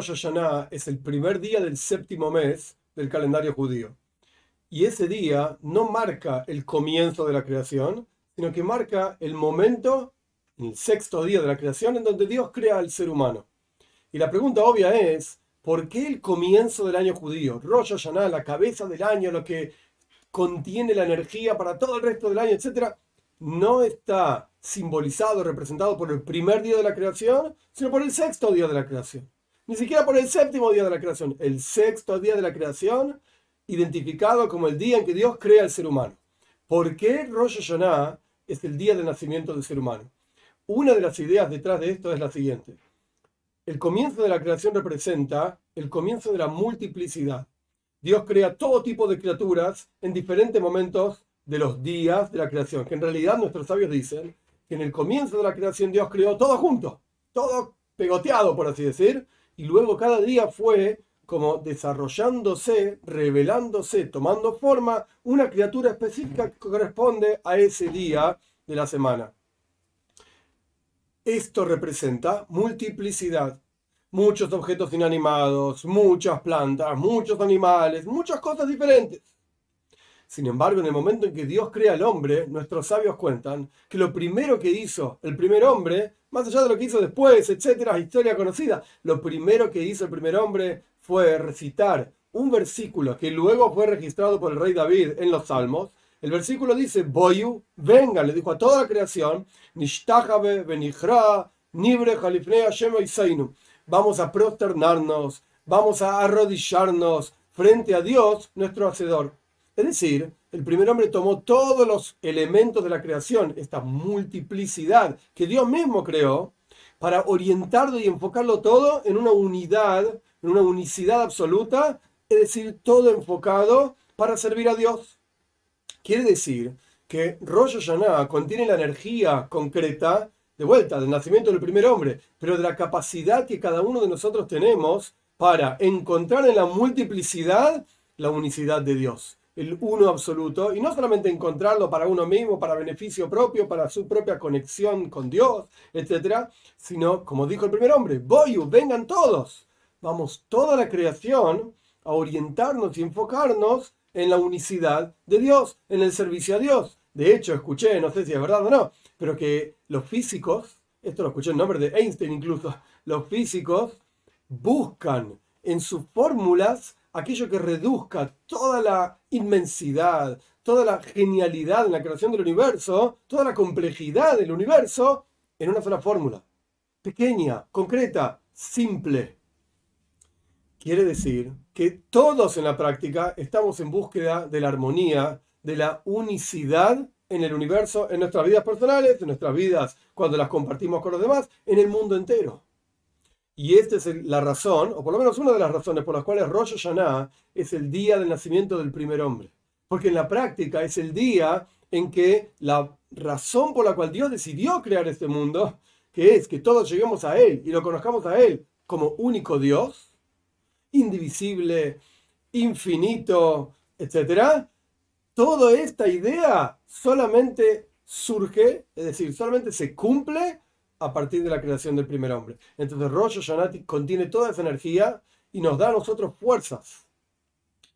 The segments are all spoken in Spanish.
Rosh Hashanah es el primer día del séptimo mes del calendario judío. Y ese día no marca el comienzo de la creación, sino que marca el momento, el sexto día de la creación, en donde Dios crea al ser humano. Y la pregunta obvia es, ¿por qué el comienzo del año judío, Rosh Hashanah, la cabeza del año, lo que contiene la energía para todo el resto del año, etcétera, no está simbolizado, representado por el primer día de la creación, sino por el sexto día de la creación? Ni siquiera por el séptimo día de la creación, el sexto día de la creación, identificado como el día en que Dios crea al ser humano. ¿Por qué Rosh Hashanah es el día del nacimiento del ser humano? Una de las ideas detrás de esto es la siguiente. El comienzo de la creación representa el comienzo de la multiplicidad. Dios crea todo tipo de criaturas en diferentes momentos de los días de la creación, que en realidad nuestros sabios dicen que en el comienzo de la creación Dios creó todo junto, todo pegoteado, por así decir, y luego cada día fue como desarrollándose, revelándose, tomando forma una criatura específica que corresponde a ese día de la semana. Esto representa multiplicidad. Muchos objetos inanimados, muchas plantas, muchos animales, muchas cosas diferentes. Sin embargo, en el momento en que Dios crea al hombre, nuestros sabios cuentan que lo primero que hizo el primer hombre más allá de lo que hizo después, etcétera, historia conocida. Lo primero que hizo el primer hombre fue recitar un versículo que luego fue registrado por el rey David en los Salmos. El versículo dice, Boyu, venga, le dijo a toda la creación, Nibre, Vamos a prosternarnos, vamos a arrodillarnos frente a Dios, nuestro Hacedor. Es decir, el primer hombre tomó todos los elementos de la creación, esta multiplicidad que Dios mismo creó, para orientarlo y enfocarlo todo en una unidad, en una unicidad absoluta, es decir, todo enfocado para servir a Dios. Quiere decir que Rosh Hashanah contiene la energía concreta, de vuelta, del nacimiento del primer hombre, pero de la capacidad que cada uno de nosotros tenemos para encontrar en la multiplicidad la unicidad de Dios el uno absoluto, y no solamente encontrarlo para uno mismo, para beneficio propio, para su propia conexión con Dios, etc., sino, como dijo el primer hombre, voy, vengan todos. Vamos toda la creación a orientarnos y enfocarnos en la unicidad de Dios, en el servicio a Dios. De hecho, escuché, no sé si es verdad o no, pero que los físicos, esto lo escuché en nombre de Einstein incluso, los físicos buscan en sus fórmulas aquello que reduzca toda la inmensidad, toda la genialidad en la creación del universo, toda la complejidad del universo en una sola fórmula. Pequeña, concreta, simple. Quiere decir que todos en la práctica estamos en búsqueda de la armonía, de la unicidad en el universo, en nuestras vidas personales, en nuestras vidas cuando las compartimos con los demás, en el mundo entero. Y esta es la razón, o por lo menos una de las razones por las cuales Rosh Hashanah es el día del nacimiento del primer hombre. Porque en la práctica es el día en que la razón por la cual Dios decidió crear este mundo, que es que todos lleguemos a Él y lo conozcamos a Él como único Dios, indivisible, infinito, etc., toda esta idea solamente surge, es decir, solamente se cumple a partir de la creación del primer hombre. Entonces Rosh Hashanah contiene toda esa energía y nos da a nosotros fuerzas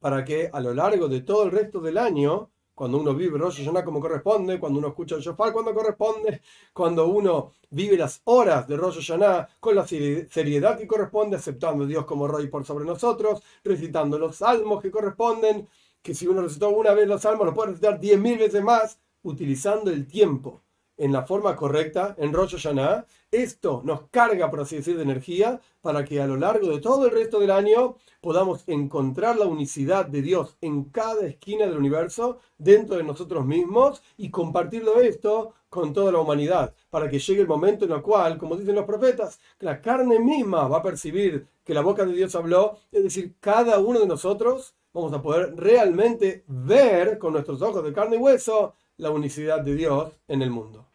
para que a lo largo de todo el resto del año, cuando uno vive Rosh Hashanah como corresponde, cuando uno escucha el shofar cuando corresponde, cuando uno vive las horas de Rosh Hashanah con la seriedad que corresponde, aceptando a Dios como Rey por sobre nosotros, recitando los salmos que corresponden, que si uno recitó una vez los salmos, lo puede recitar diez mil veces más, utilizando el tiempo en la forma correcta, en Rosh Hashanah, esto nos carga, por así decir, de energía para que a lo largo de todo el resto del año podamos encontrar la unicidad de Dios en cada esquina del universo, dentro de nosotros mismos, y compartirlo esto con toda la humanidad, para que llegue el momento en el cual, como dicen los profetas, la carne misma va a percibir que la boca de Dios habló, es decir, cada uno de nosotros vamos a poder realmente ver con nuestros ojos de carne y hueso la unicidad de Dios en el mundo.